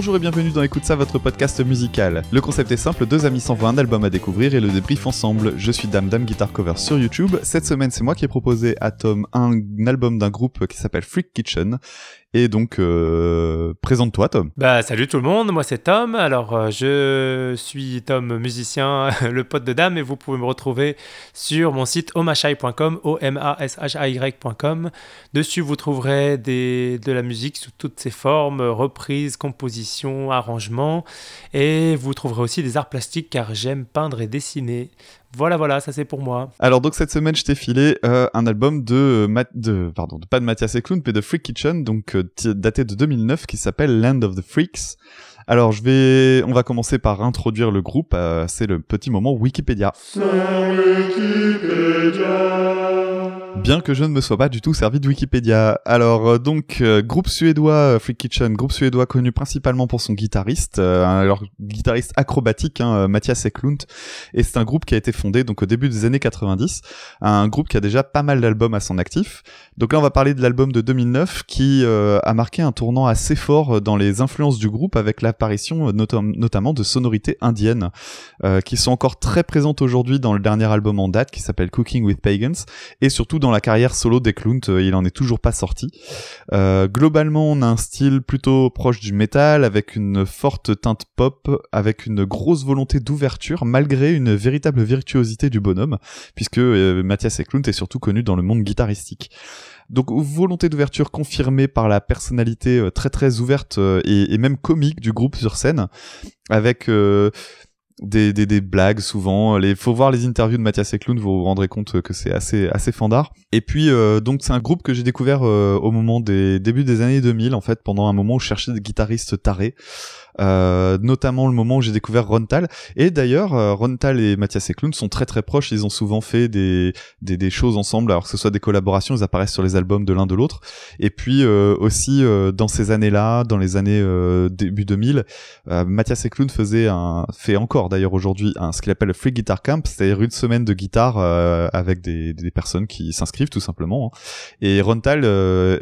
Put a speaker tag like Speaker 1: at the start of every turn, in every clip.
Speaker 1: Bonjour et bienvenue dans Écoute ça, votre podcast musical. Le concept est simple, deux amis s'envoient un album à découvrir et le débrief ensemble. Je suis Dame Dame Guitar Cover sur YouTube. Cette semaine, c'est moi qui ai proposé à Tom un album d'un groupe qui s'appelle Freak Kitchen et donc, euh, présente-toi, Tom.
Speaker 2: Bah, salut tout le monde, moi c'est Tom. Alors, euh, je suis Tom, musicien, le pote de dame, et vous pouvez me retrouver sur mon site omashai.com, o m a s h a y.com. Dessus, vous trouverez de la musique sous toutes ses formes, reprises, compositions, arrangements, et vous trouverez aussi des arts plastiques car j'aime peindre et dessiner. Voilà, voilà, ça c'est pour moi.
Speaker 1: Alors donc cette semaine, je t'ai filé euh, un album de, de, pardon, pas de Mathias Eklund, mais de Freak Kitchen, donc euh, daté de 2009, qui s'appelle Land of the Freaks. Alors je vais, on va commencer par introduire le groupe. Euh, c'est le petit moment Wikipédia. Bien que je ne me sois pas du tout servi de Wikipédia. Alors euh, donc euh, groupe suédois Free Kitchen, groupe suédois connu principalement pour son guitariste, alors guitariste acrobatique hein, Mathias Eklund, et c'est un groupe qui a été fondé donc au début des années 90, un groupe qui a déjà pas mal d'albums à son actif. Donc là on va parler de l'album de 2009 qui a marqué un tournant assez fort dans les influences du groupe avec la apparition euh, notamment de sonorités indiennes euh, qui sont encore très présentes aujourd'hui dans le dernier album en date qui s'appelle Cooking with Pagans et surtout dans la carrière solo d'Eklund, euh, il en est toujours pas sorti. globalement, on a un style plutôt proche du metal avec une forte teinte pop, avec une grosse volonté d'ouverture malgré une véritable virtuosité du bonhomme puisque Mathias Eklund est surtout connu dans le monde guitaristique. Donc volonté d'ouverture confirmée par la personnalité euh, très très ouverte euh, et, même comique du groupe sur scène, avec euh, des, des, des, blagues souvent. Il faut voir les interviews de Mathias Eklund, vous vous rendrez compte que c'est assez assez fandard. Et puis donc c'est un groupe que j'ai découvert au moment des débuts des années 2000 en fait, pendant un moment où je cherchais des guitaristes tarés. Euh, notamment le moment où j'ai découvert Rontal. Et d'ailleurs, euh, Rontal et Mathias Eklund sont très très proches. Ils ont souvent fait des, des, des, choses ensemble, alors que ce soit des collaborations, ils apparaissent sur les albums de l'un de l'autre. Et puis euh, aussi dans ces années-là, dans les années début 2000, Mathias Eklund faisait un, fait encore d'ailleurs aujourd'hui un ce qu'il appelle le Free Guitar Camp, c'est-à-dire une semaine de guitare avec des, des personnes qui s'inscrivent tout simplement. Hein. Et Rontal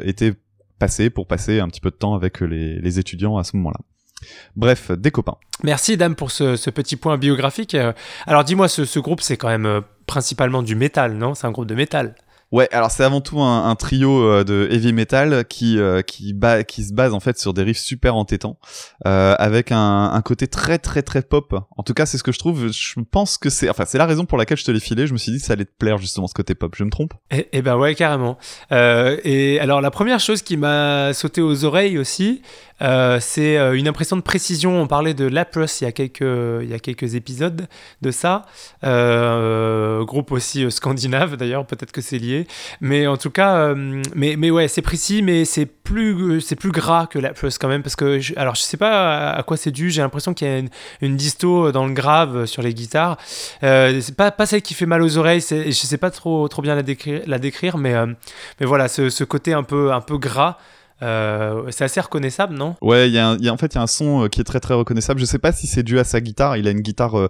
Speaker 1: était passé pour passer un petit peu de temps avec les, les étudiants à ce moment-là. Bref, des copains.
Speaker 2: Merci Dame pour ce, petit point biographique. Euh, alors dis-moi, ce, groupe c'est quand même euh, principalement du métal, non? C'est un groupe de métal?
Speaker 1: Ouais, alors c'est avant tout un, trio euh, de heavy metal qui qui, qui se base en fait sur des riffs super entêtants, avec un, côté très très très pop. En tout cas, c'est ce que je trouve. Je pense que c'est, enfin, c'est la raison pour laquelle je te l'ai filé. Je me suis dit que ça allait te plaire justement ce côté pop. Je me trompe?
Speaker 2: Eh, eh ben ouais, carrément. et alors la première chose qui m'a sauté aux oreilles aussi, euh, c'est euh, une impression de précision. On parlait de Lapros il y a quelques, il y a quelques épisodes de ça. Euh, groupe aussi scandinave d'ailleurs, peut-être que c'est lié. Mais en tout cas, mais, mais ouais, c'est précis, mais c'est plus, c'est plus gras que Lapros quand même. Parce que, je, alors je sais pas à, quoi c'est dû. J'ai l'impression qu'il y a une, disto dans le grave sur les guitares. c'est pas, pas celle qui fait mal aux oreilles. Je sais pas trop, trop bien la décrire, la mais, mais voilà, ce, côté un peu, un peu gras. Euh, c'est assez reconnaissable, non?
Speaker 1: Ouais, il y, a en fait il y a un son euh, qui est très très reconnaissable. Je sais pas si c'est dû à sa guitare. Il a une guitare euh,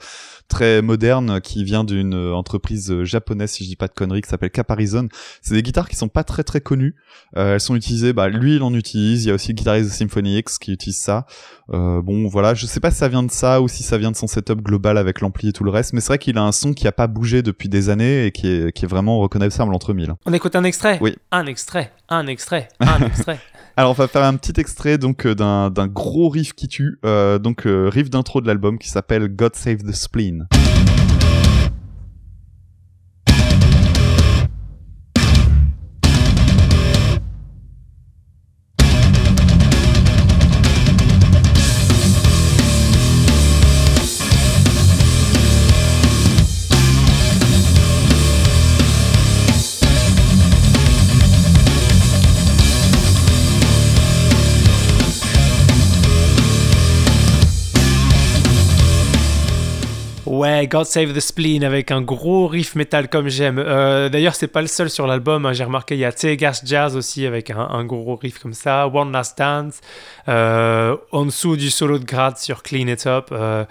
Speaker 1: très moderne qui vient d'une entreprise japonaise, si je dis pas de conneries, qui s'appelle Caparison. C'est des guitares qui sont pas très très connues. elles sont utilisées, bah lui il en utilise. Il y a aussi le guitariste de Symphony X qui utilise ça. bon voilà, je sais pas si ça vient de ça ou si ça vient de son setup global avec l'ampli et tout le reste, mais c'est vrai qu'il a un son qui a pas bougé depuis des années et qui est, qui est vraiment reconnaissable entre mille.
Speaker 2: On écoute un extrait?
Speaker 1: Oui.
Speaker 2: Un extrait, un extrait, un extrait.
Speaker 1: Alors on va faire un petit extrait donc euh, d'un gros riff qui tue, euh, donc euh, riff d'intro de l'album qui s'appelle God Save the Spleen. prochaine.
Speaker 2: Ouais, God Save the Spleen avec un gros riff metal comme j'aime. Euh, d'ailleurs, c'est pas le seul sur l'album. Hein. J'ai remarqué, il y a Tegas Jazz aussi avec un, gros riff comme ça. One Last Dance. Euh, en dessous du solo de grade sur Clean It Up. Euh,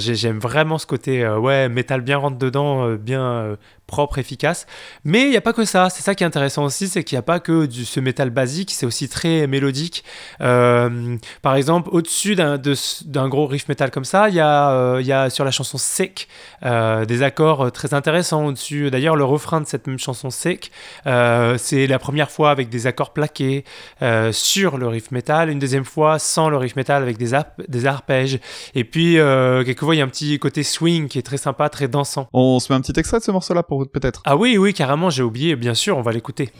Speaker 2: j'aime vraiment ce côté, ouais, metal bien rentre dedans, bien propre, efficace. Mais il n'y a pas que ça. C'est ça qui est intéressant aussi, c'est qu'il n'y a pas que du, ce métal basique, c'est aussi très mélodique. Euh, par exemple, au-dessus d'un, gros riff métal comme ça, il y, a, euh, y a sur la chanson Sick euh, des accords très intéressants au-dessus. D'ailleurs, le refrain de cette même chanson Sick, c'est la première fois avec des accords plaqués sur le riff métal, une deuxième fois sans le riff métal avec des, des arpèges. Et puis, quelquefois, il y a un petit côté swing qui est très sympa, très dansant.
Speaker 1: On se met un petit extrait de ce morceau-là pour peut-être
Speaker 2: Ah oui, oui, carrément, j'ai oublié, bien sûr, on va l'écouter.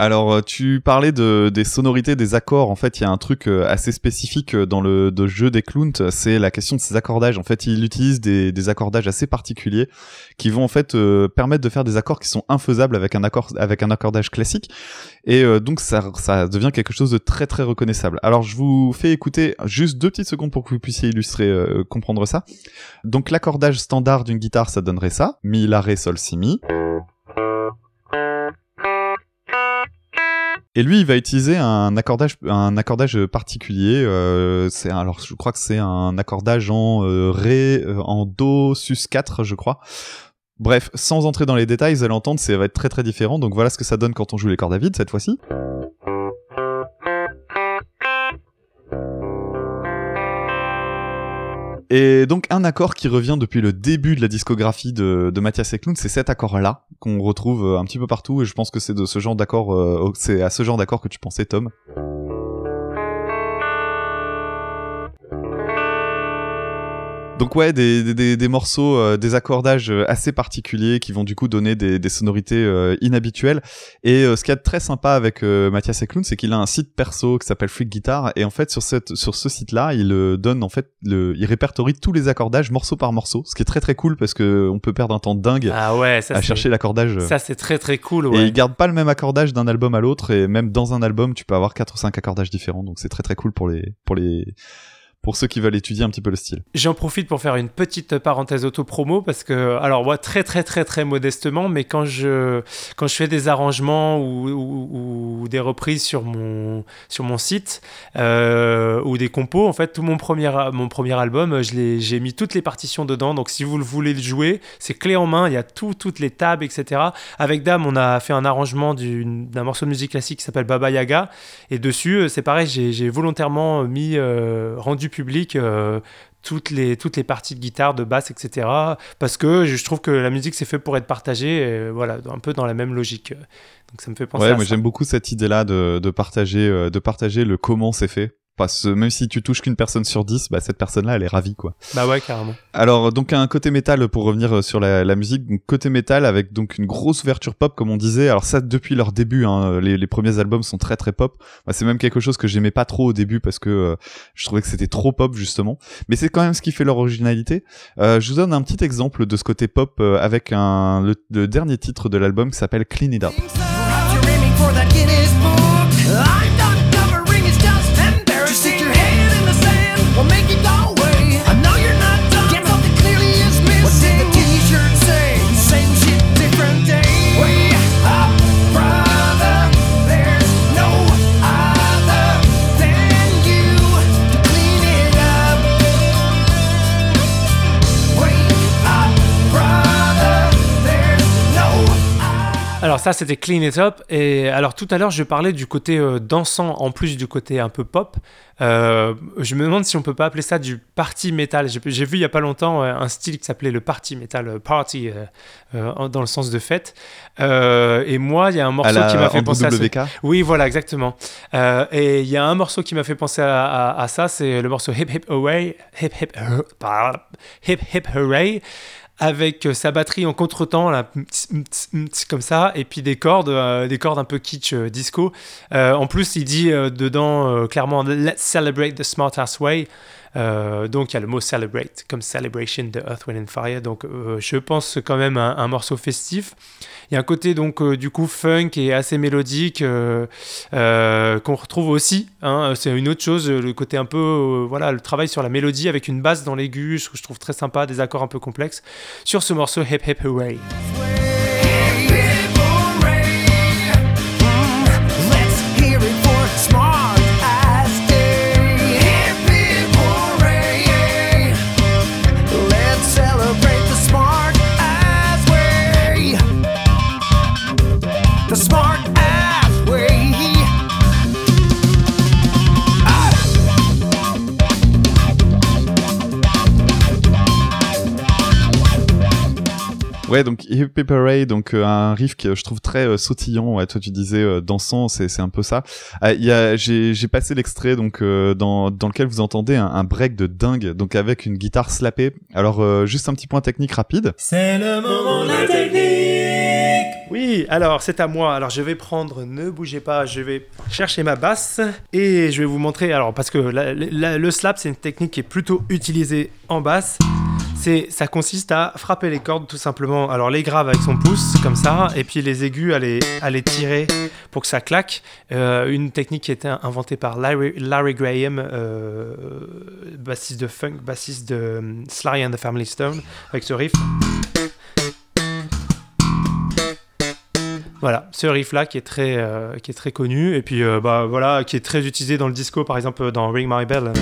Speaker 1: Alors, euh, tu parlais de, des sonorités, des accords. En fait, il y a un truc euh, assez spécifique euh, dans le jeu des clowns, c'est la question de ces accordages. En fait, il utilise des, des accordages assez particuliers qui vont en fait permettre de faire des accords qui sont infaisables avec un accord avec un accordage classique. Et donc, ça, ça devient quelque chose de très très reconnaissable. Alors, je vous fais écouter juste deux petites secondes pour que vous puissiez illustrer, comprendre ça. Donc, l'accordage standard d'une guitare, ça donnerait ça mi, la, ré, sol, si, mi. Et lui, il va utiliser un accordage, un accordage particulier. Euh, c'est alors, je crois que c'est un accordage en euh, ré, euh, en do sus 4, je crois. Bref, sans entrer dans les détails, vous allez entendre, ça va être très très différent. Donc voilà ce que ça donne quand on joue les cordes à vide cette fois-ci. Et donc un accord qui revient depuis le début de la discographie de, de Mathias Eklund, c'est cet accord-là qu'on retrouve un petit peu partout. Et je pense que c'est de ce genre d'accord, euh, c'est à ce genre d'accord que tu pensais, Tom. Donc ouais, des, des, des morceaux, euh, des accordages euh, assez particuliers qui vont du coup donner des, des sonorités euh, inhabituelles. Et ce qui est très sympa avec Mathias Eklund, c'est qu'il a un site perso qui s'appelle Freak Guitar. Et en fait, sur, cette, sur ce site-là, il donne en fait, le, il répertorie tous les accordages morceau par morceau, ce qui est très très cool parce que on peut perdre un temps dingue
Speaker 2: ah ouais, ça
Speaker 1: à chercher l'accordage.
Speaker 2: Ça c'est très très cool. Ouais.
Speaker 1: Et il garde pas le même accordage d'un album à l'autre. Et même dans un album, tu peux avoir quatre ou cinq accordages différents. Donc c'est très très cool pour les pour les pour ceux qui veulent étudier un petit peu le style.
Speaker 2: J'en profite pour faire une petite parenthèse auto-promo parce que, alors moi, très très très très modestement, mais quand je, quand je fais des arrangements ou, des reprises sur mon, sur mon site euh, ou des compos, en fait, tout mon premier, mon premier album, j'ai mis toutes les partitions dedans. Donc si vous voulez le jouer, c'est clé en main, il y a tout, toutes les tables, etc. Avec Dame, on a fait un arrangement d'un morceau de musique classique qui s'appelle Baba Yaga. Et dessus, c'est pareil, j'ai volontairement mis, euh, rendu public euh, toutes, les, toutes les parties de guitare, de basse, etc. Parce que je trouve que la musique c'est fait pour être partagée, voilà, un peu dans la même logique. Donc ça me fait penser
Speaker 1: ouais,
Speaker 2: à
Speaker 1: moi j'aime beaucoup cette idée-là de, de, partager, euh, de partager le comment c'est fait même si tu touches qu'une personne sur 10, bah, cette personne-là, elle est ravie, quoi.
Speaker 2: Bah ouais, carrément.
Speaker 1: Alors, donc, un côté métal, pour revenir euh, sur la, musique, donc, côté métal avec donc une grosse ouverture pop, comme on disait. Alors ça, depuis leur début, hein, les, premiers albums sont très très pop. Bah, c'est même quelque chose que j'aimais pas trop au début parce que euh, je trouvais que c'était trop pop, justement. Mais c'est quand même ce qui fait leur originalité. Euh, je vous donne un petit exemple de ce côté pop avec un, le, dernier titre de l'album qui s'appelle Clean It Up.
Speaker 2: Alors ça, c'était Clean It Up. Et alors tout à l'heure, je parlais du côté euh, dansant en plus du côté un peu pop. Euh, je me demande si on peut pas appeler ça du party metal. J'ai vu il y a pas longtemps euh, un style qui s'appelait le party metal, party dans le sens de fête. et moi, il y a un morceau qui m'a fait penser à
Speaker 1: ça.
Speaker 2: Oui, voilà, exactement. et il y a un morceau qui m'a fait penser à, à ça, c'est le morceau Hip Hip Away, Hip Hip Hip Hip Hooray avec euh, sa batterie en contretemps là, comme ça, et puis des cordes, euh, des cordes un peu kitsch euh, disco. en plus, il dit dedans clairement Let's celebrate the smart ass way. Donc il y a le mot celebrate comme celebration de Earth, Wind and Fire. Donc je pense quand même un, un, morceau festif. Il y a un côté donc du coup funk et assez mélodique qu'on retrouve aussi. Hein. C'est une autre chose, le côté un peu voilà le travail sur la mélodie avec une basse dans l'aigu, que je trouve très sympa, des accords un peu complexes sur ce morceau Hip Hip Hooray.
Speaker 1: Ouais, donc Hippie Parade, donc euh, un riff que je trouve très euh, sautillant. Ouais, toi tu disais euh, dansant, c'est c'est un peu ça. Il y a j'ai j'ai passé l'extrait donc dans dans lequel vous entendez un, un, break de dingue, donc avec une guitare slappée. Alors juste un petit point technique rapide.
Speaker 2: C'est le moment de la technique. Oui, alors c'est à moi. Alors je vais prendre, ne bougez pas, je vais chercher ma basse et je vais vous montrer. Alors parce que le slap c'est une technique qui est plutôt utilisée en basse ça consiste à frapper les cordes tout simplement. Alors les graves avec son pouce comme ça, et puis les aigus à les, à les tirer pour que ça claque. Euh, une technique qui été inventée par Larry, Larry Graham, euh, bassiste de funk, bassiste de euh, Sly and the Family Stone, avec ce riff. Voilà, ce riff-là qui est très, qui est très connu et puis bah voilà, qui est très utilisé dans le disco, par exemple dans Ring My Bell.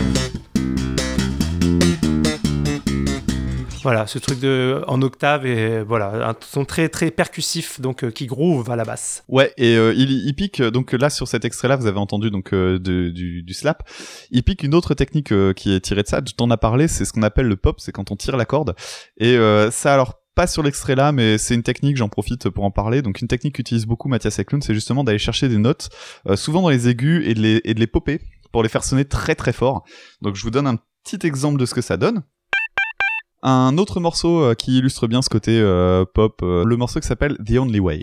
Speaker 2: Voilà, ce truc de en octave et voilà, un son très très percussif donc euh, qui groove à la basse.
Speaker 1: Ouais, et euh, il, il, pique donc là sur cet extrait-là, vous avez entendu donc euh, du, du, slap. Il pique une autre technique qui est tirée de ça. Tu t'en as parlé, c'est ce qu'on appelle le pop, c'est quand on tire la corde. Et ça alors pas sur l'extrait là, mais c'est une technique, j'en profite pour en parler. Donc une technique qu'utilise beaucoup Mathias Eklund, c'est justement d'aller chercher des notes, souvent dans les aigus, et de les, et de les popper pour les faire sonner très très fort. Donc je vous donne un petit exemple de ce que ça donne. Un autre morceau euh, qui illustre bien ce côté euh, pop, euh, le morceau qui s'appelle The Only Way.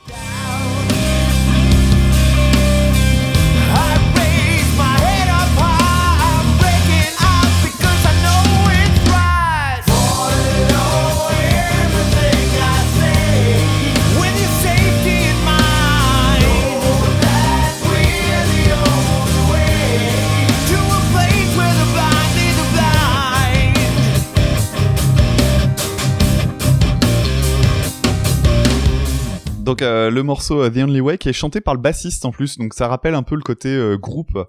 Speaker 1: Donc euh, le morceau euh, The Only Way qui est chanté par le bassiste en plus, donc ça rappelle un peu le côté euh, groupe.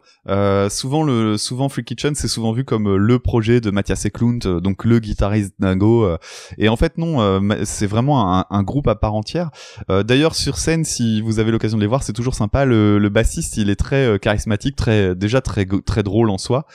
Speaker 1: souvent le souvent Free Kitchen c'est souvent vu comme le projet de Mathias Eklund, donc le guitariste dingo. et en fait non, c'est vraiment un, groupe à part entière. D'ailleurs sur scène, si vous avez l'occasion de les voir, c'est toujours sympa. Le, bassiste il est très charismatique, très déjà très très drôle en soi,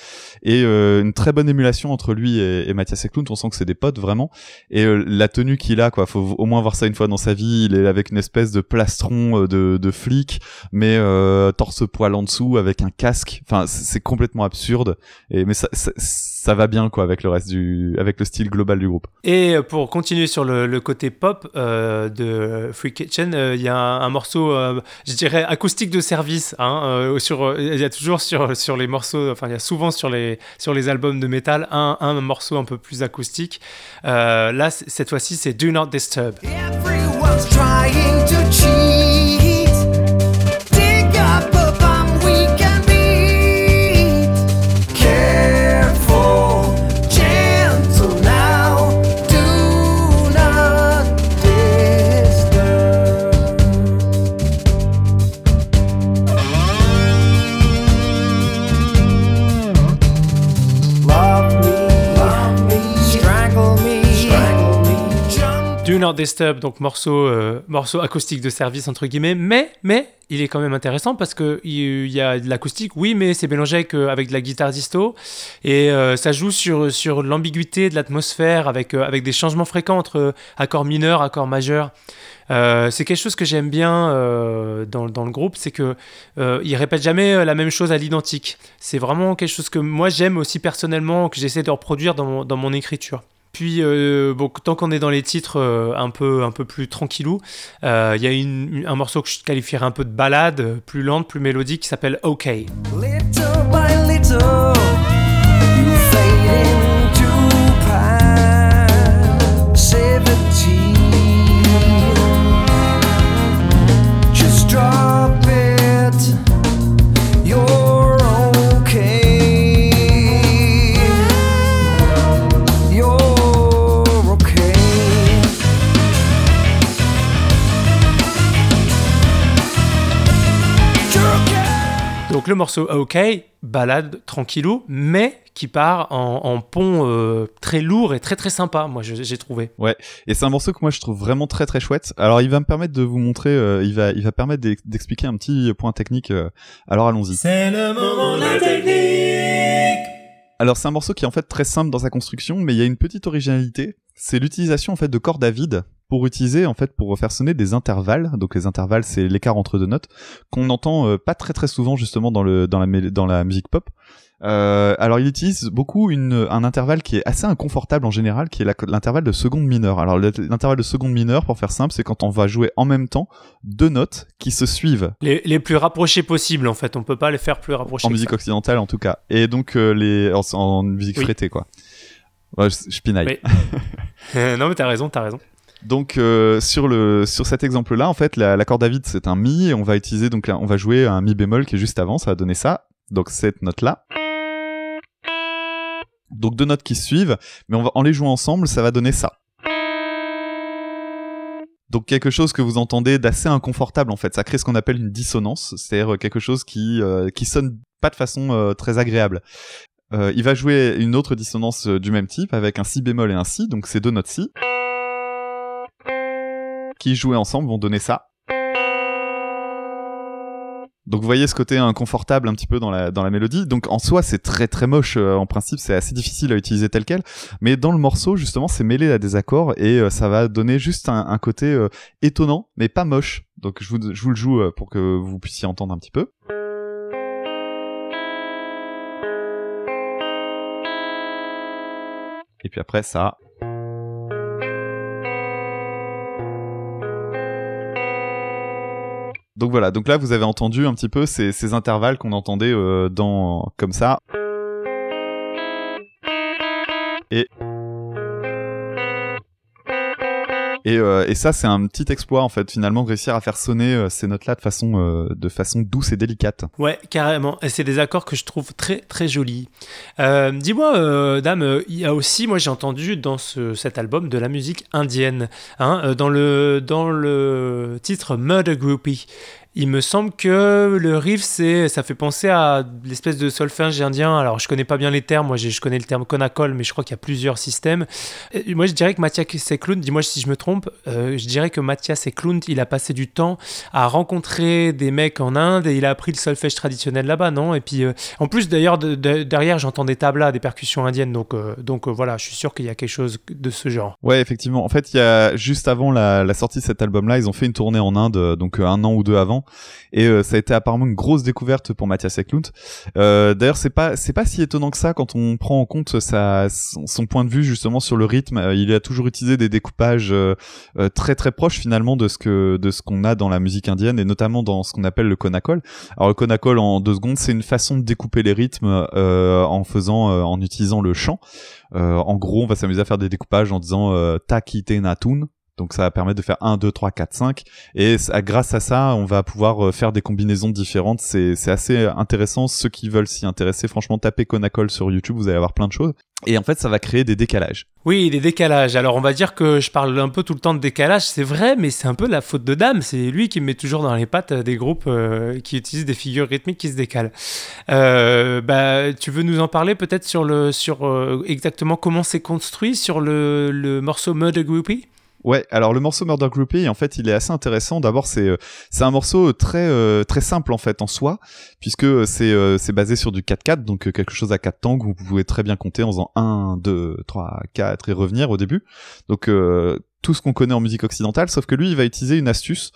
Speaker 1: et une très bonne émulation entre lui et, et Mathias Eklund. On sent que c'est des potes vraiment. Et la tenue qu'il a quoi, faut au moins voir ça une fois dans sa vie. Il est avec une espèce de plastron euh, de, de flic, mais euh, torse poil en dessous avec un casque. Enfin, c'est complètement absurde. Et mais ça, ça, va bien quoi avec le reste du, avec le style global du groupe.
Speaker 2: Et pour continuer sur le, côté pop euh, de Free Kitchen, il y a un, morceau, je dirais acoustique de service. Hein, sur, il y a toujours sur sur les morceaux, enfin il y a souvent sur les sur les albums de métal un, un morceau un peu plus acoustique. là, cette fois-ci, c'est Do Not Disturb. trying to cheat. Not Disturb, donc morceau, euh, morceau acoustique de service entre guillemets, mais, mais il est quand même intéressant parce que il y a de l'acoustique, oui, mais c'est mélangé avec, euh, avec de la guitare disto et euh, ça joue sur, sur l'ambiguïté de l'atmosphère avec, avec des changements fréquents entre accords mineurs, accords majeurs. c'est quelque chose que j'aime bien dans, dans, le groupe, c'est que il répète jamais la même chose à l'identique. C'est vraiment quelque chose que moi j'aime aussi personnellement, que j'essaie de reproduire dans dans mon écriture. Puis, euh, bon, tant qu'on est dans les titres euh, un, peu, un peu plus tranquillou, euh, il y a un morceau que je qualifierais un peu de balade, plus lente, plus mélodique, qui s'appelle OK. Little by little, le morceau OK, balade tranquillou, mais qui part en, pont euh, très lourd et très très sympa, moi j'ai trouvé.
Speaker 1: Ouais, et c'est un morceau que moi je trouve vraiment très très chouette. Alors il va me permettre de vous montrer, euh, il va il va permettre d'expliquer un petit point technique. Euh, alors allons-y. C'est le moment de la technique. Alors c'est un morceau qui est en fait très simple dans sa construction, mais il y a une petite originalité. C'est l'utilisation en fait de cordes à vide pour utiliser en fait pour faire sonner des intervalles. Donc les intervalles c'est l'écart entre deux notes qu'on entend pas très très souvent justement dans le dans la dans la musique pop. Euh, alors il utilise beaucoup une, un intervalle qui est assez inconfortable en général, qui est l'intervalle de seconde mineure. Alors l'intervalle de seconde mineure, pour faire simple, c'est quand on va jouer en même temps deux notes qui se suivent.
Speaker 2: Les, les plus rapprochées possibles en fait, on peut pas les faire plus rapprochées.
Speaker 1: En musique occidentale en tout cas. Et donc euh, les en, musique oui. quoi. Ouais, je, je pinaille.
Speaker 2: non mais t'as raison, t'as raison.
Speaker 1: Donc euh, sur le sur cet exemple-là, en fait, la, la vide c'est un mi et on va utiliser donc on va jouer un mi bémol qui est juste avant, ça va donner ça. Donc cette note là. Donc deux notes qui suivent, mais on en les jouant ensemble, ça va donner ça. Donc quelque chose que vous entendez d'assez inconfortable en fait, ça crée ce qu'on appelle une dissonance, c'est-à-dire quelque chose qui euh, qui sonne pas de façon euh, très agréable. Euh, il va jouer une autre dissonance du même type avec un si bémol et un si, donc ces deux notes si qui joués ensemble vont donner ça. Donc vous voyez ce côté inconfortable un petit peu dans la, dans la mélodie. Donc en soi c'est très très moche, euh, en principe c'est assez difficile à utiliser tel quel. Mais dans le morceau justement c'est mêlé à des accords et euh, ça va donner juste un, côté euh, étonnant mais pas moche. Donc je vous, je vous le joue pour que vous puissiez entendre un petit peu. Et puis après ça... Donc voilà, donc là vous avez entendu un petit peu ces, intervalles qu'on entendait euh, dans comme ça. Et et, euh, et ça c'est un petit exploit en fait finalement réussir à faire sonner euh, ces notes là de façon euh, de façon douce et délicate.
Speaker 2: Ouais carrément et c'est des accords que je trouve très très jolis. Dis-moi dame, il y a aussi moi j'ai entendu dans ce, cet album de la musique indienne hein, dans le dans le titre Murder Groupie. Il me semble que le riff, c'est, ça fait penser à l'espèce de solfège indien. Alors, je connais pas bien les termes. Moi, je connais le terme konakol, mais je crois qu'il y a plusieurs systèmes. moi, je dirais que Mathias Eklund, dis-moi si je me trompe, euh, je dirais que Mathias Eklund, il a passé du temps à rencontrer des mecs en Inde et il a appris le solfège traditionnel là-bas, non? Et puis, euh, en plus, d'ailleurs, derrière, j'entends des tablas, des percussions indiennes. Donc, euh, donc voilà, je suis sûr qu'il y a quelque chose de ce genre.
Speaker 1: Ouais, effectivement. En fait, il y a juste avant la sortie de cet album-là, ils ont fait une tournée en Inde, donc un an ou deux avant et euh, ça a été apparemment une grosse découverte pour Mathias Eklund. Euh, D'ailleurs, c'est pas c'est pas si étonnant que ça quand on prend en compte sa son, point de vue justement sur le rythme. Euh, il a toujours utilisé des découpages euh, très très proches finalement de ce que de ce qu'on a dans la musique indienne et notamment dans ce qu'on appelle le konakol. Alors le konakol en deux secondes, c'est une façon de découper les rythmes en faisant en utilisant le chant. en gros, on va s'amuser à faire des découpages en disant euh, natun, donc ça va permettre de faire 1, 2, 3, 4, 5. Et grâce à ça, on va pouvoir euh, faire des combinaisons différentes. C'est assez intéressant. Ceux qui veulent s'y intéresser, franchement, tapez Conacol sur YouTube, vous allez avoir plein de choses. Et en fait, ça va créer des décalages.
Speaker 2: Oui, des décalages. Alors, on va dire que je parle un peu tout le temps de décalage, c'est vrai, mais c'est un peu la faute de Dame. C'est lui qui met toujours dans les pattes des groupes euh, qui utilisent des figures rythmiques qui se décalent. Euh, bah, tu veux nous en parler peut-être sur, le, sur exactement comment c'est construit sur le, le morceau Murder Groupie?
Speaker 1: Ouais, alors le morceau Murder Groupie, en fait, il est assez intéressant. D'abord, c'est euh, c'est un morceau très euh, très simple en fait en soi, puisque c'est euh, c'est basé sur du 4-4, donc quelque chose à 4 temps que vous pouvez très bien compter en faisant 1, 2, 3, 4 et revenir au début. Donc tout ce qu'on connaît en musique occidentale, sauf que lui, il va utiliser une astuce.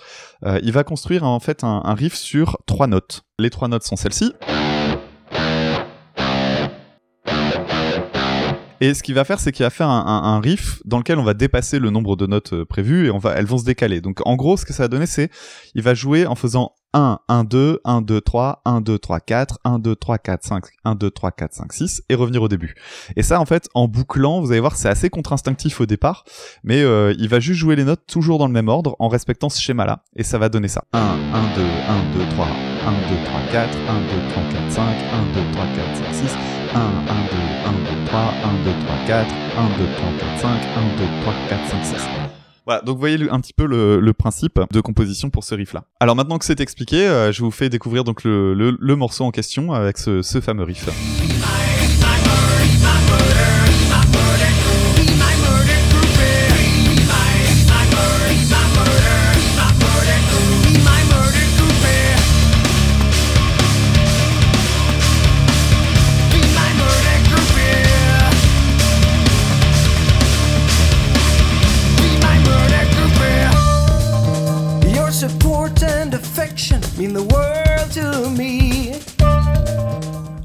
Speaker 1: il va construire en fait un, un riff sur trois notes. Les trois notes sont celles-ci. Et ce qu'il va faire, c'est qu'il va faire un, un, riff dans lequel on va dépasser le nombre de notes euh, prévues et on va, elles vont se décaler. Donc en gros, ce que ça va donner, c'est il va jouer en faisant 1, 1, 2, 1, 2, 3, 1, 2, 3, 4, 1, 2, 3, 4, 5, 1, 2, 3, 4, 5, 6, et revenir au début. Et ça, en fait, en bouclant, vous allez voir, c'est assez contre-instinctif au départ, mais euh, il va juste jouer les notes toujours dans le même ordre, en respectant ce schéma-là, et ça va donner ça. 1, 1, 2, 1, 2, 3, 1, 2, 3, 4, 1, 2, 3, 4, 5, 1, 2, 3, 4, 5, 6, 1, 1, 2, 1, 2, 3, 1, 2, 3, 4, 1, 2, 3, 4, 5, 1, 2, 3, 4, 5, 6. Voilà, donc voyez un petit peu le, principe de composition pour ce riff-là. Alors maintenant que c'est expliqué, euh, je vous fais découvrir donc le, morceau en question avec ce, ce fameux riff.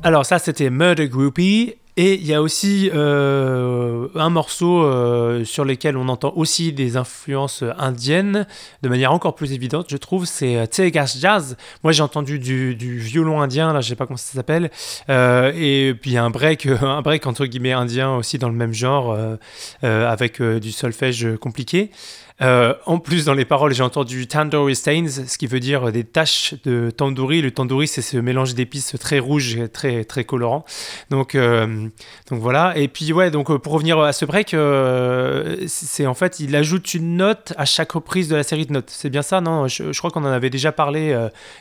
Speaker 2: Alors ça c'était Murder Groupie et il y a aussi euh, un morceau euh, sur lequel on entend aussi des influences indiennes de manière encore plus évidente, je trouve, c'est euh, Tegas Jazz. Moi j'ai entendu du, violon indien, là je sais pas comment ça s'appelle, et puis un break, un break entre guillemets indien aussi dans le même genre, avec du solfège compliqué. Euh, en plus, dans les paroles, j'ai entendu tandoori stains, ce qui veut dire des taches de tandoori. Le tandoori, c'est ce mélange d'épices très rouge, très très colorant. Donc euh, donc voilà. Et puis ouais, donc euh, pour revenir à ce break, c'est en fait, il ajoute une note à chaque reprise de la série de notes. C'est bien ça, non? Je, crois qu'on en avait déjà parlé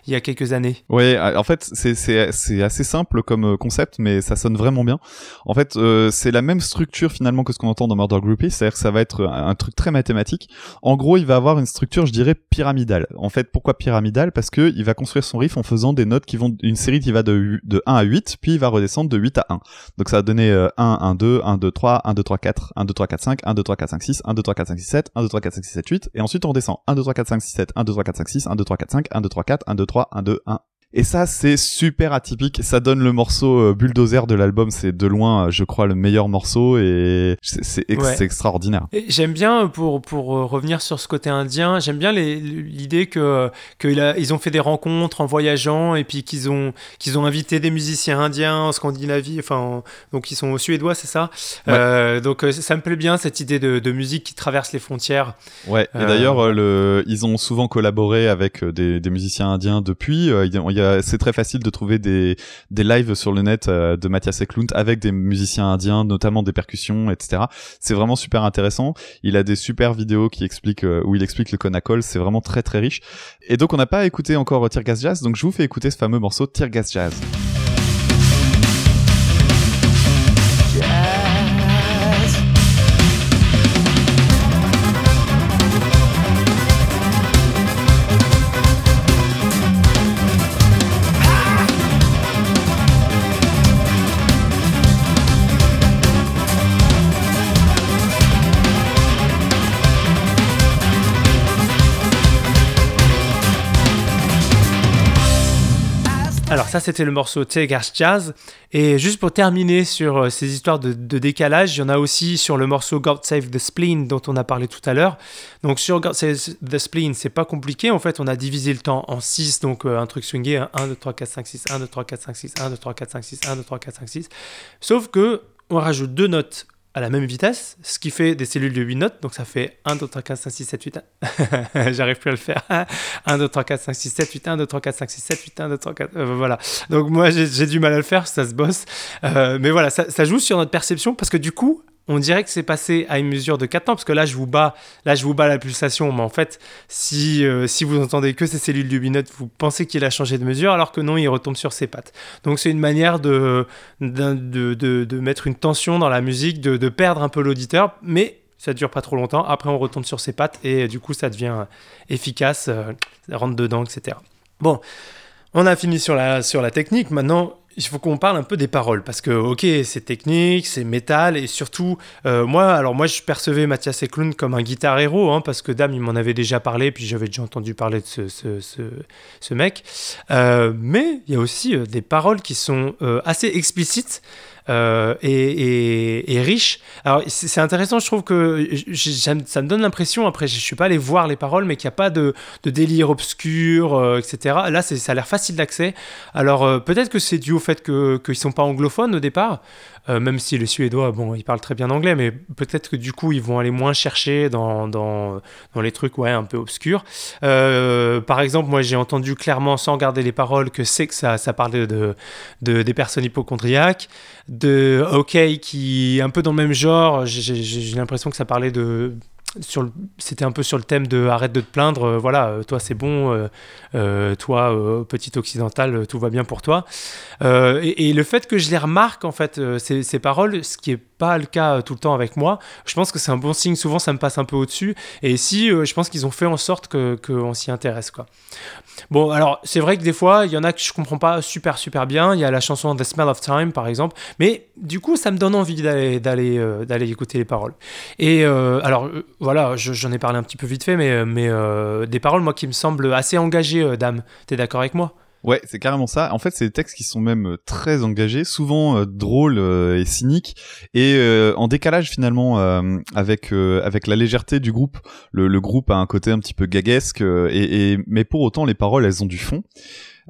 Speaker 2: il y a quelques années.
Speaker 1: Ouais, en fait, c'est c'est assez simple comme concept, mais ça sonne vraiment bien. En fait, c'est la même structure finalement que ce qu'on entend dans Murder Groupie, c'est-à-dire que ça va être un truc très mathématique en gros, il va avoir une structure, je dirais, pyramidale. En fait, pourquoi pyramidale Parce que il va construire son riff en faisant des notes qui vont une série qui va de, de 1 à 8, puis il va redescendre de 8 à 1. Donc ça va donner 1, 1, 2, 1, 2, 3, 1, 2, 3, 4, 1, 2, 3, 4, 5, 1, 2, 3, 4, 5, 6, 1, 2, 3, 4, 5, 6, 7, 1, 2, 3, 4, 5, 6, 7, 8, et ensuite on redescend 1, 2, 3, 4, 5, 6, 7, 1, 2, 3, 4, 5, 6, 1, 2, 3, 4, 5, 1, 2, 3, 4, 1, 2, 3, 1, 2, 1, et ça, c'est super atypique. Ça donne le morceau euh, bulldozer de l'album. C'est de loin, euh, je crois, le meilleur morceau et c'est extraordinaire.
Speaker 2: J'aime bien, pour, pour euh, revenir sur ce côté indien, j'aime bien l'idée que qu'ils ont fait des rencontres en voyageant et puis qu'ils ont, qu'ils ont invité des musiciens indiens en Scandinavie. Enfin, donc ils sont suédois, c'est ça? Donc ça me plaît bien cette idée de, de, musique qui traverse les frontières.
Speaker 1: Ouais, et d'ailleurs, ils ont souvent collaboré avec des, des musiciens indiens depuis. Il c'est très facile de trouver des, des lives sur le net euh, de Mathias Eklund avec des musiciens indiens, notamment des percussions, etc. C'est vraiment super intéressant. Il a des super vidéos qui expliquent, euh, où il explique le Conacol. C'est vraiment très très riche. Et donc on n'a pas écouté encore Tear Gas Jazz, donc je vous fais écouter ce fameux morceau Tear Gas Jazz.
Speaker 2: Ça, c'était le morceau Tegas Jazz. Et juste pour terminer sur euh, ces histoires de, décalage, il y en a aussi sur le morceau God Save the Spleen dont on a parlé tout à l'heure. Donc sur God Save the Spleen, c'est pas compliqué. En fait, on a divisé le temps en 6, donc euh, un truc swingé, 1, 2, 3, 4, 5, 6, 1, 2, 3, 4, 5, 6, 1, 2, 3, 4, 5, 6, 1, 2, 3, 4, 5, 6. Sauf que on rajoute deux notes à la même vitesse, ce qui fait des cellules de 8 notes, donc ça fait 1, 2, 3, 4, 5, 6, 7, 8, 1. J'arrive plus à le faire. 1, 2, 3, 4, 5, 6, 7, 8, 1, 2, 3, 4, 5, 6, 7, 8, 1, 2, 3, 4. Euh, voilà. Donc moi, j'ai du mal à le faire, ça se bosse. Euh, mais voilà, ça, ça, joue sur notre perception parce que du coup, on dirait que c'est passé à une mesure de 4 temps, parce que là, je vous bats, là, je vous bats la pulsation, mais en fait, si, euh, si vous entendez que ces cellules du binot, vous pensez qu'il a changé de mesure, alors que non, il retombe sur ses pattes. Donc, c'est une manière de de, de, de, mettre une tension dans la musique, de, perdre un peu l'auditeur, mais ça dure pas trop longtemps. Après, on retombe sur ses pattes, et du coup, ça devient efficace, euh, rentre dedans, etc. Bon. On a fini sur la, sur la technique. Maintenant, il faut qu'on parle un peu des paroles parce que ok c'est technique c'est métal et surtout euh, moi alors moi je percevais Mathias Eklund comme un guitar héros hein, parce que Dame il m'en avait déjà parlé puis j'avais déjà entendu parler de ce, ce, ce, mec. Euh, mais il y a aussi euh, des paroles qui sont assez explicites euh, et, riche. Alors c'est intéressant, je trouve que ça me donne l'impression, après je suis pas allé voir les paroles, mais qu'il n'y a pas de, délire obscur, euh, etc. Là ça a l'air facile d'accès. Alors euh, peut-être que c'est dû au fait qu'ils ne sont pas anglophones au départ, euh, même si les Suédois, bon, ils parlent très bien anglais, mais peut-être que du coup, ils vont aller moins chercher dans, dans, dans les trucs ouais, un peu obscurs. Euh, par exemple, moi, j'ai entendu clairement, sans regarder les paroles, que c'est que ça, ça parlait de, de, des personnes hypochondriaques, de OK, qui un peu dans le même genre, j'ai l'impression que ça parlait de c'était un peu sur le thème de arrête de te plaindre, voilà, toi c'est bon, toi petit occidental, tout va bien pour toi. Et, le fait que je les remarque en fait ces, paroles, ce qui est pas le cas tout le temps avec moi, je pense que c'est un bon signe. Souvent ça me passe un peu au-dessus. Et ici, je pense qu'ils ont fait en sorte que qu'on s'y intéresse quoi. Bon, alors c'est vrai que des fois, il y en a que je comprends pas super super bien. Il y a la chanson The Smell of Time par exemple, mais du coup, ça me donne envie d'aller d'aller euh, écouter les paroles. Et euh, alors euh, voilà, j'en ai parlé un petit peu vite fait, mais mais des paroles moi qui me semblent assez engagées, dame. T'es d'accord avec moi?
Speaker 1: Ouais, c'est carrément ça. En fait, c'est des textes qui sont même euh, très engagés, souvent euh, drôles euh, et cyniques, et en décalage finalement avec avec la légèreté du groupe. Le, groupe a un côté un petit peu gaguesque, et mais pour autant, les paroles, elles ont du fond.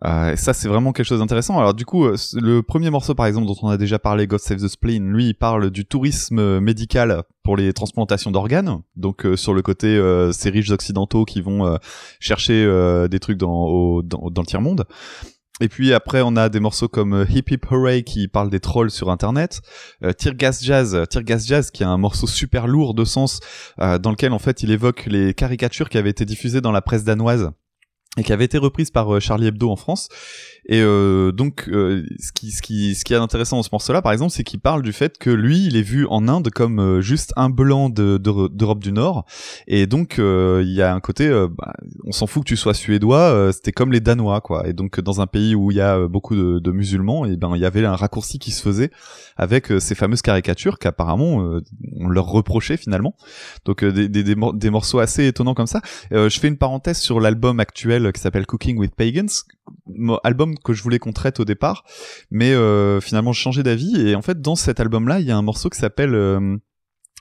Speaker 1: Euh, ça, c'est vraiment quelque chose d'intéressant. Alors du coup, euh, le premier morceau, par exemple, dont on a déjà parlé, God Save the Spleen, lui, il parle du tourisme médical pour les transplantations d'organes. Donc euh, sur le côté, ces riches occidentaux qui vont chercher des trucs dans, dans, dans le tiers-monde. Et puis après, on a des morceaux comme Hip Hip Hooray qui parle des trolls sur Internet, euh, Jazz, Tear Gas Jazz qui est un morceau super lourd de sens dans lequel en fait il évoque les caricatures qui avaient été diffusées dans la presse danoise et qui avait été reprise par euh, Charlie Hebdo en France. Et euh, donc, euh, ce qui ce qui ce qui est intéressant dans ce morceau-là, par exemple, c'est qu'il parle du fait que lui, il est vu en Inde comme euh, juste un blanc de d'Europe du Nord, et donc il y a un côté, bah, on s'en fout que tu sois suédois, c'était comme les Danois, quoi. Et donc dans un pays où il y a beaucoup de, musulmans, et ben il y avait un raccourci qui se faisait avec ces fameuses caricatures qu'apparemment on leur reprochait finalement. Donc des, des, des, morceaux assez étonnants comme ça. je fais une parenthèse sur l'album actuel qui s'appelle Cooking with Pagans, album que je voulais qu'on traite au départ, mais euh, finalement j'ai changé d'avis et en fait dans cet album-là il y a un morceau qui s'appelle euh,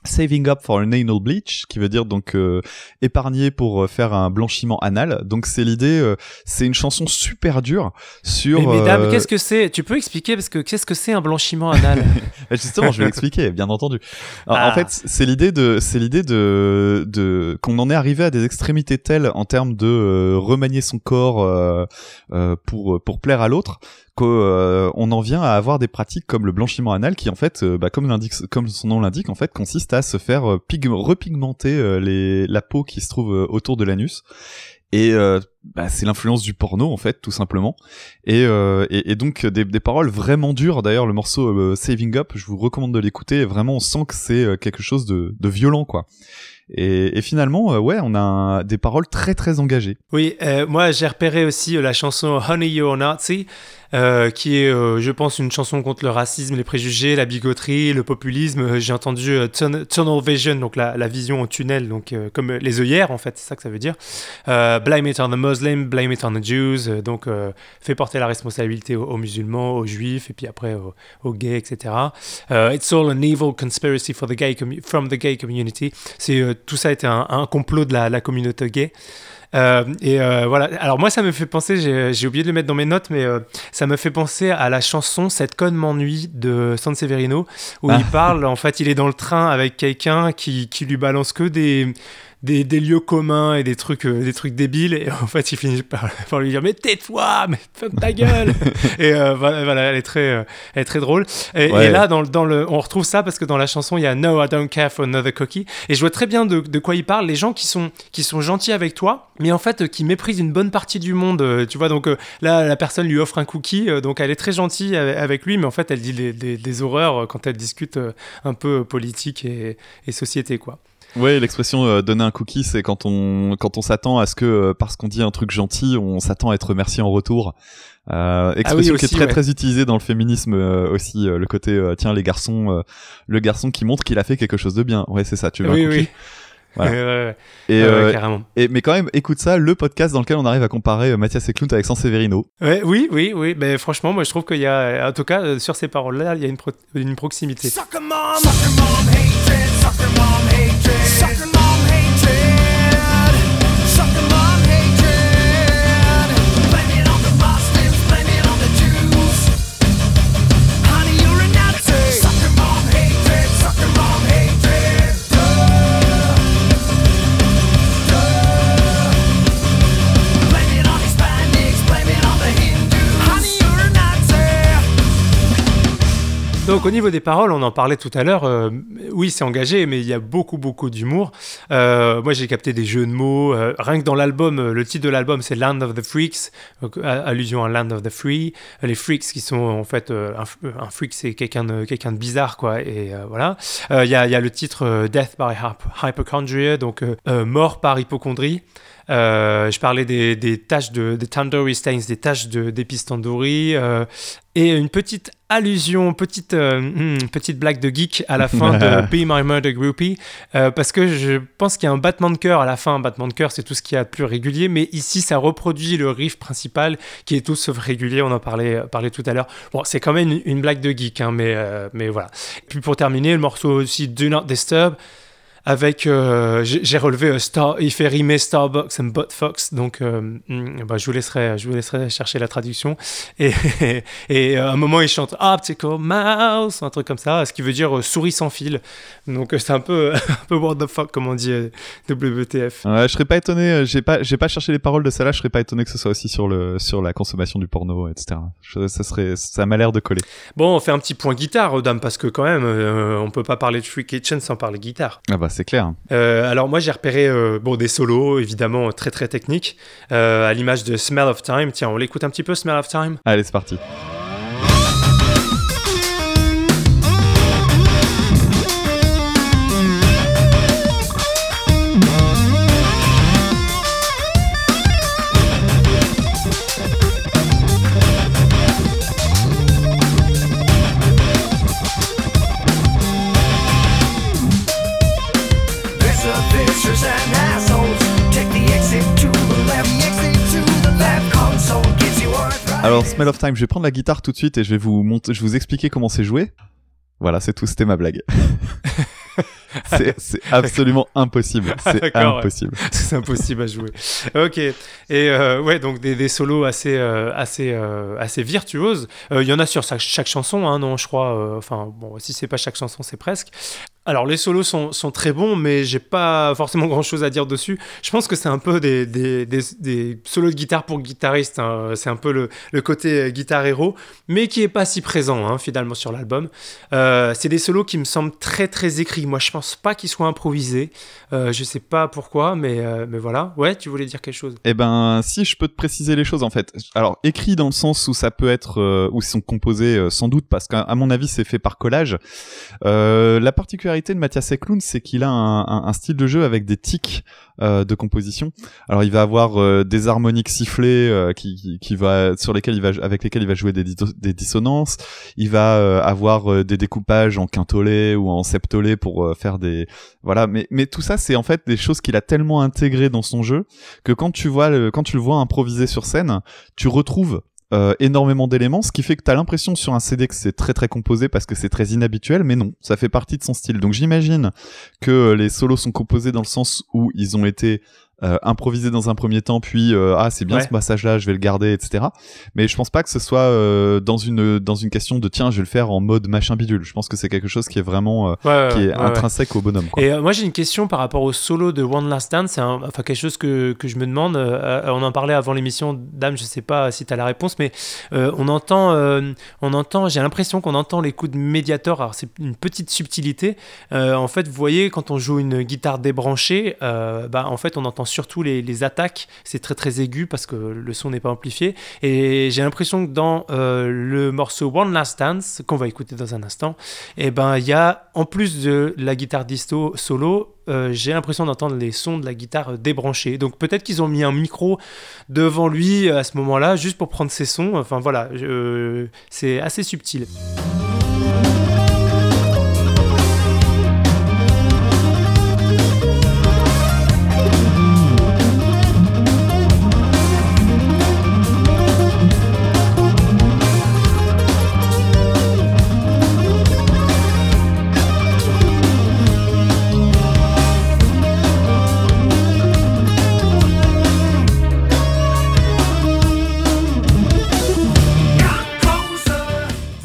Speaker 1: Saving up for an anal bleach, qui veut dire donc euh, épargner pour euh, faire un blanchiment anal. Donc c'est l'idée, euh, c'est une chanson super dure sur.
Speaker 2: Mais mesdames, qu'est-ce que c'est? Tu peux expliquer parce que qu'est-ce que c'est un blanchiment anal?
Speaker 1: Justement, je vais l'expliquer, bien entendu. En ah. fait, c'est l'idée de, c'est l'idée de, de qu'on en est arrivé à des extrémités telles en termes de remanier son corps pour pour plaire à l'autre euh, on en vient à avoir des pratiques comme le blanchiment anal qui en fait, euh, bah, comme, son nom l'indique, en fait, consiste à se faire euh, repigmenter la peau qui se trouve autour de l'anus. Et bah, c'est l'influence du porno en fait, tout simplement. Et, donc des, paroles vraiment dures. D'ailleurs, le morceau Saving Up, je vous recommande de l'écouter. Vraiment, on sent que c'est quelque chose de, violent, quoi. Et, et, finalement, ouais, on a des paroles très très engagées.
Speaker 2: Oui, moi j'ai repéré aussi la chanson Honey You're Nazi. Euh, qui est, euh, je pense, une chanson contre le racisme, les préjugés, la bigoterie, le populisme. Euh, j'ai entendu tunnel vision, donc la, vision au tunnel, donc comme les œillères en fait, c'est ça que ça veut dire. blame it on the Muslims, blame it on the Jews, donc fait porter la responsabilité aux, musulmans, aux juifs, et puis après aux, gays, etc. it's all an evil conspiracy for the gay from the gay community. C'est tout ça était un, un complot de la communauté gay. Euh, et euh, voilà. Alors moi, ça me fait penser, j'ai oublié de le mettre dans mes notes, mais euh, ça me fait penser à la chanson Cette conne m'ennuie de San Severino, où ah. il parle, en fait, il est dans le train avec quelqu'un qui, qui lui balance que des des, des, lieux communs et des trucs, euh, des trucs débiles. Et en fait, il finit par, par lui dire Mais tais-toi, mais ferme ta gueule Et euh, voilà, elle est très, euh, elle est très drôle. Et, et là, dans, dans, le, on retrouve ça parce que dans la chanson, il y a No, I don't care for another cookie. Et je vois très bien de, de quoi il parle. Les gens qui sont, qui sont gentils avec toi, mais en fait, qui méprisent une bonne partie du monde. Tu vois, donc là, la personne lui offre un cookie. donc elle est très gentille avec lui, mais en fait, elle dit des, des, des horreurs quand elle discute un peu politique et, et société, quoi.
Speaker 1: Ouais, l'expression euh, donner un cookie, c'est quand on quand on s'attend à ce que euh, parce qu'on dit un truc gentil, on s'attend à être remercié en retour. Euh, ah expression qui est très très utilisée dans le féminisme euh, aussi, le côté tiens les garçons, le garçon qui montre qu'il a fait quelque chose de bien. Ouais, c'est ça. Tu veux un cookie
Speaker 2: Ouais, et, carrément.
Speaker 1: et, mais quand même, écoute ça, le podcast dans lequel on arrive à comparer Mathias Eklund avec Sanseverino.
Speaker 2: Ouais, oui, oui, oui. Mais franchement, moi, je trouve qu'il y a, en tout cas, sur ces paroles-là, il y a une, une proximité. hatred, sucker mom hatred. Sucker Donc au niveau des paroles, on en parlait tout à l'heure. Euh, oui, c'est engagé, mais il y a beaucoup, beaucoup d'humour. Euh, moi, j'ai capté des jeux de mots. Euh, rien que dans l'album, le titre de l'album, c'est Land of the Freaks, allusion à Land of the Free. Les freaks qui sont en fait un, freak, c'est quelqu'un de, quelqu'un bizarre, quoi. Et voilà. Il y y, a le titre Death by Hypochondria, donc mort par hypochondrie. Euh, je parlais des, des taches de des tandoori stains, des taches d'épices tandoori, euh, et une petite allusion, petite, euh, hmm, petite blague de geek à la fin de Be My Murder Groupie, parce que je pense qu'il y a un battement de cœur à la fin. Un battement de cœur, c'est tout ce qu'il y a de plus régulier, mais ici, ça reproduit le riff principal qui est tout sauf régulier. On en parlait, parlait tout à l'heure. Bon, c'est quand même une, blague de geek, hein, mais, mais voilà. Et puis pour terminer, le morceau aussi Do Not Disturb avec euh, j'ai relevé euh, Star, il fait rimer Starbucks and Buttfox donc euh, hmm, bah, je vous laisserai je vous laisserai chercher la traduction. Et, et, à un moment il chante Optical Mouse un truc comme ça ce qui veut dire souris sans fil. Donc c'est un peu un peu what the fuck comme on dit WTF
Speaker 1: ouais, je serais pas étonné j'ai pas j'ai pas cherché les paroles de ça là je serais pas étonné que ce soit aussi sur le sur la consommation du porno etc ça serait ça m'a l'air de coller.
Speaker 2: Bon on fait un petit point guitare dame parce que quand même on peut pas parler de Free Kitchen sans parler guitare.
Speaker 1: Ah bah c'est clair.
Speaker 2: Euh, alors moi j'ai repéré euh, bon, des solos évidemment très très techniques euh, à l'image de Smell of Time. Tiens, on l'écoute un petit peu Smell of Time?
Speaker 1: Allez, c'est parti. Alors, Smell of Time, je vais prendre la guitare tout de suite et je vais vous je vais vous expliquer comment c'est joué. Voilà, c'est tout, c'était ma blague. c'est absolument impossible. C'est impossible.
Speaker 2: C'est impossible à jouer. Ok. Et euh, ouais, donc des, des solos assez, euh, assez, euh, assez virtuoses. Il y en a sur chaque, chaque chanson, hein, non, je crois. Enfin, bon, si c'est pas chaque chanson, c'est presque. Alors les solos sont, sont, très bons, mais j'ai pas forcément grand chose à dire dessus. Je pense que c'est un peu des, des, des, solos de guitare pour guitaristes. Hein. C'est un peu le, le, côté guitare héros, mais qui est pas si présent hein, finalement sur l'album. Euh, c'est des solos qui me semblent très très écrits. Moi je pense pas qu'ils soient improvisés. Euh, je sais pas pourquoi, mais, euh, mais voilà. Ouais, tu voulais dire quelque chose?
Speaker 1: Eh ben si je peux te préciser les choses en fait. Alors écrit dans le sens où ça peut être, euh, où ils sont composés sans doute, parce qu'à mon avis c'est fait par collage. la particularité de Mathias Eklund, c'est qu'il a un, style de jeu avec des tics euh, de composition. Alors il va avoir euh, des harmoniques sifflées euh, qui, va sur lesquelles il va avec lesquelles il va jouer des, dissonances. Il va avoir des découpages en quintolé ou en septolé pour faire des voilà. Mais mais tout ça c'est en fait des choses qu'il a tellement intégrées dans son jeu que quand tu vois le, quand tu le vois improviser sur scène, tu retrouves euh, énormément d'éléments, ce qui fait que t'as l'impression sur un CD que c'est très très composé parce que c'est très inhabituel, mais non, ça fait partie de son style. Donc j'imagine que les solos sont composés dans le sens où ils ont été euh, improviser dans un premier temps, puis euh, ah c'est bien ce passage-là, je vais le garder, etc. Mais je pense pas que ce soit euh, dans une dans une question de tiens, je vais le faire en mode machin bidule. Je pense que c'est quelque chose qui est vraiment qui est intrinsèque au bonhomme. Quoi.
Speaker 2: Et moi j'ai une question par rapport au solo de One Last Dance, c'est enfin quelque chose que, que je me demande. on en parlait avant l'émission, Dame, je sais pas si tu as la réponse, mais on entend on entend, j'ai l'impression qu'on entend les coups de Mediator. Alors c'est une petite subtilité. en fait, vous voyez quand on joue une guitare débranchée, bah en fait on entend surtout les, attaques, c'est très très aigu parce que le son n'est pas amplifié. Et j'ai l'impression que dans euh, le morceau One Last Dance, qu'on va écouter dans un instant, et eh ben il y a, en plus de la guitare disto solo, euh, j'ai l'impression d'entendre les sons de la guitare débranchée. Donc peut-être qu'ils ont mis un micro devant lui à ce moment-là, juste pour prendre ses sons. Enfin voilà, c'est assez subtil.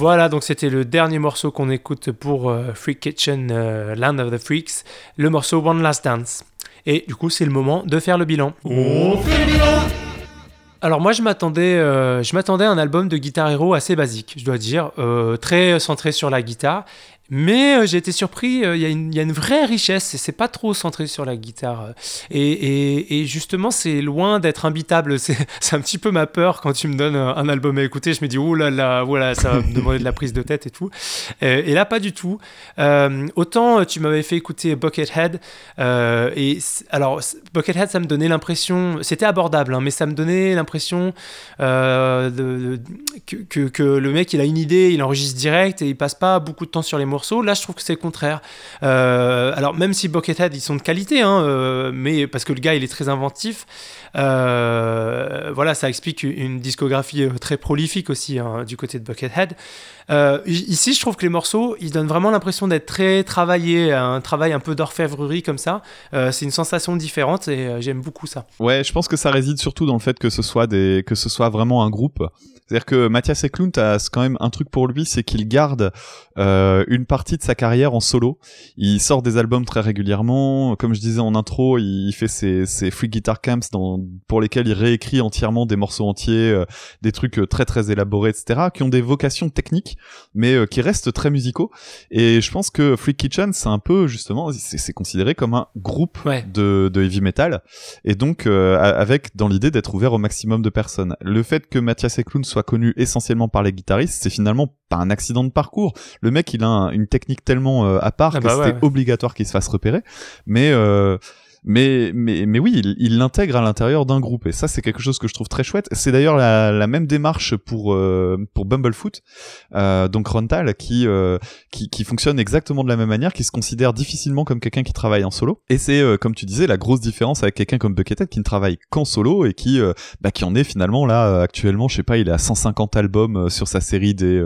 Speaker 2: Voilà, donc c'était le dernier morceau qu'on écoute pour euh, Freak Kitchen euh, Land of the Freaks, le morceau One Last Dance. Et du coup, c'est le moment de faire le bilan. On fait le bilan Alors moi je m'attendais, je m'attendais à un album de Guitar Hero assez basique, je dois dire, très centré sur la guitare mais euh, j'ai été surpris, euh, il y, y, a une vraie richesse et c'est pas trop centré sur la guitare. Et, et, et justement, c'est loin d'être imbitable. C'est un petit peu ma peur quand tu me donnes un, album à écouter. Je me dis, oh là là, voilà, ça va me demander de la prise de tête et tout. Et, là, pas du tout. Euh, autant tu m'avais fait écouter Buckethead. et alors, Buckethead, ça me donnait l'impression, c'était abordable, hein, mais ça me donnait l'impression que, que, que, le mec, il a une idée, il enregistre direct et il passe pas beaucoup de temps sur les Là, je trouve que c'est le contraire. Euh, alors, même si Buckethead, ils sont de qualité, hein, euh, mais parce que le gars, il est très inventif. Euh, voilà, ça explique une discographie très prolifique aussi hein, du côté de Buckethead. ici, je trouve que les morceaux, ils donnent vraiment l'impression d'être très travaillés, un travail un peu d'orfèvrerie comme ça. c'est une sensation différente et j'aime beaucoup ça.
Speaker 1: Ouais, je pense que ça réside surtout dans le fait que ce soit des, que ce soit vraiment un groupe. C'est-à-dire que Mathias Eklund a quand même un truc pour lui, c'est qu'il garde euh, une partie de sa carrière en solo. Il sort des albums très régulièrement. Comme je disais en intro, il fait ses, ses free guitar camps dans, pour lesquels il réécrit entièrement des morceaux entiers, euh, des trucs euh, très très élaborés, etc., qui ont des vocations techniques, mais euh, qui restent très musicaux. Et je pense que Freak Kitchen, c'est un peu justement, c'est considéré comme un groupe de, de heavy metal, et donc avec dans l'idée d'être ouvert au maximum de personnes. Le fait que Mathias Eklund soit connu essentiellement par les guitaristes, c'est finalement pas un accident de parcours. Le mec, il a une technique tellement euh, à part ah que bah c'était obligatoire qu'il se fasse repérer. Mais euh, mais mais mais oui, il l'intègre à l'intérieur d'un groupe et ça c'est quelque chose que je trouve très chouette. C'est d'ailleurs la, la, même démarche pour euh, pour Bumblefoot, euh, donc Rontal qui, euh, qui qui fonctionne exactement de la même manière, qui se considère difficilement comme quelqu'un qui travaille en solo. Et c'est euh, comme tu disais la grosse différence avec quelqu'un comme Buckethead qui ne travaille qu'en solo et qui bah, qui en est finalement là actuellement, je sais pas, il a 150 albums sur sa série des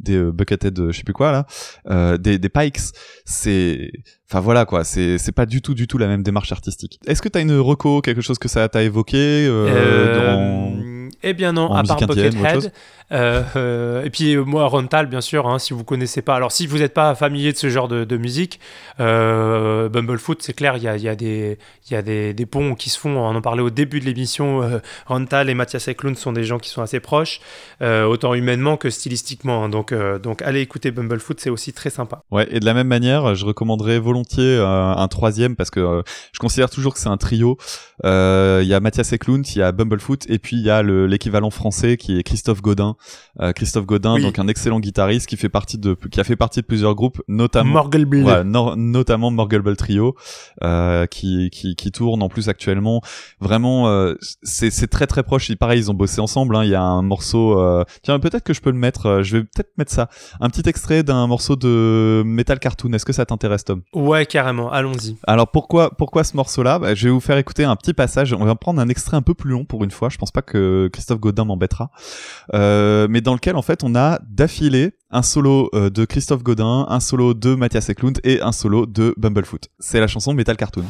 Speaker 1: des Buckethead, je sais plus quoi là, des des Pikes. C'est Enfin voilà quoi, c'est c'est pas du tout du tout la même démarche artistique. Est-ce que t'as une reco, quelque chose que ça t'a évoqué euh, euh, dans
Speaker 2: eh bien non, à part Buckethead. Euh, euh, et puis moi, Rontal, bien sûr, hein, si vous connaissez pas. Alors si vous n'êtes pas familier de ce genre de, musique, euh, Bumblefoot, c'est clair, il y a, y a, des, y a des, ponts qui se font. On en parlait au début de l'émission. Euh, Rontal et Mathias Eklund sont des gens qui sont assez proches, euh, autant humainement que stylistiquement. Hein. donc, donc allez écouter Bumblefoot, c'est aussi très sympa.
Speaker 1: Ouais, et de la même manière, je recommanderais volontiers un troisième parce que je considère toujours que c'est un trio. Il y a Mathias Eklund, il y a Bumblefoot et puis il y a le l'équivalent français qui est Christophe Godin. Euh, Christophe Godin, donc un excellent guitariste qui fait partie de, qui a fait partie de plusieurs groupes, notamment
Speaker 2: Morgelbl,
Speaker 1: ouais, notamment Morgelbl Trio, euh, qui, qui qui tourne en plus actuellement. Vraiment, euh, c'est c'est très très proche. Pareil, ils ont bossé ensemble. Hein. Il y a un morceau. Euh, tiens, peut-être que je peux le mettre. Euh, je vais peut-être mettre ça. Un petit extrait d'un morceau de Metal Cartoon. Est-ce que ça t'intéresse, Tom?
Speaker 2: Ouais, carrément. Allons-y.
Speaker 1: Alors pourquoi pourquoi ce morceau-là? Bah, Je vais vous faire écouter un petit passage. On va prendre un extrait un peu plus long pour une fois. Je pense pas que Christophe Godin m'embêtera. Euh, mais dans lequel en fait on a d'affilée un solo euh, de Christophe Godin, un solo de Mathias Eklund et un solo de Bumblefoot. C'est la chanson Metal Cartoon.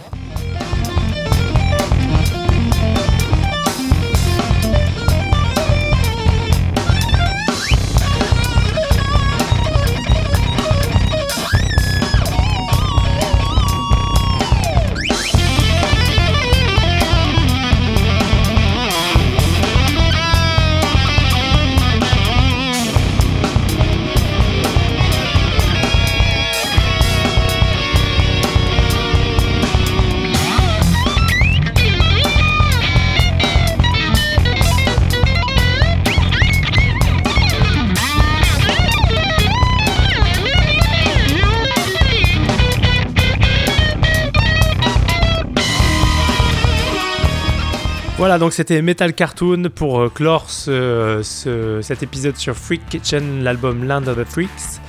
Speaker 2: Donc c'était Metal Cartoon pour euh, clore cet épisode sur Freak Kitchen, l'album Land of the Freaks.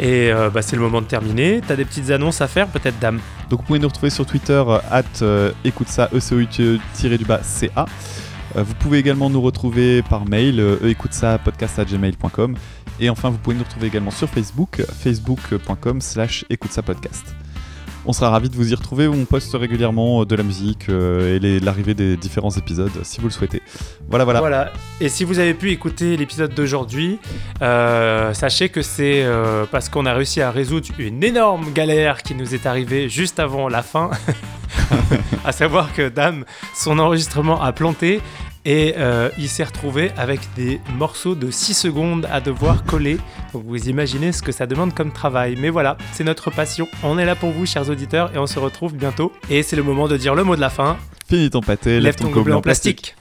Speaker 2: Et euh, bah, c'est le moment de terminer. T'as des petites annonces à faire, peut-être, Dame?
Speaker 1: Donc vous pouvez nous retrouver sur Twitter, euh, at écoute ça, e du bas CA. vous pouvez également nous retrouver par mail, écoute ça, podcast@gmail.com. Et enfin, vous pouvez nous retrouver également sur Facebook, facebook.com slash écoute ça podcast. On sera ravis de vous y retrouver. On poste régulièrement euh, de la musique euh, et l'arrivée des différents épisodes si vous le souhaitez. Voilà, voilà.
Speaker 2: Voilà. Et si vous avez pu écouter l'épisode d'aujourd'hui, euh, sachez que c'est parce qu'on a réussi à résoudre une énorme galère qui nous est arrivée juste avant la fin. à savoir que Dame, son enregistrement a planté Et il s'est retrouvé avec des morceaux de 6 secondes à devoir coller. Vous imaginez ce que ça demande comme travail. Mais voilà, c'est notre passion. On est là pour vous, chers auditeurs, et on se retrouve bientôt. Et c'est le moment de dire le mot de la fin.
Speaker 1: Finis ton pâté, lève, ton, gobelet en plastique.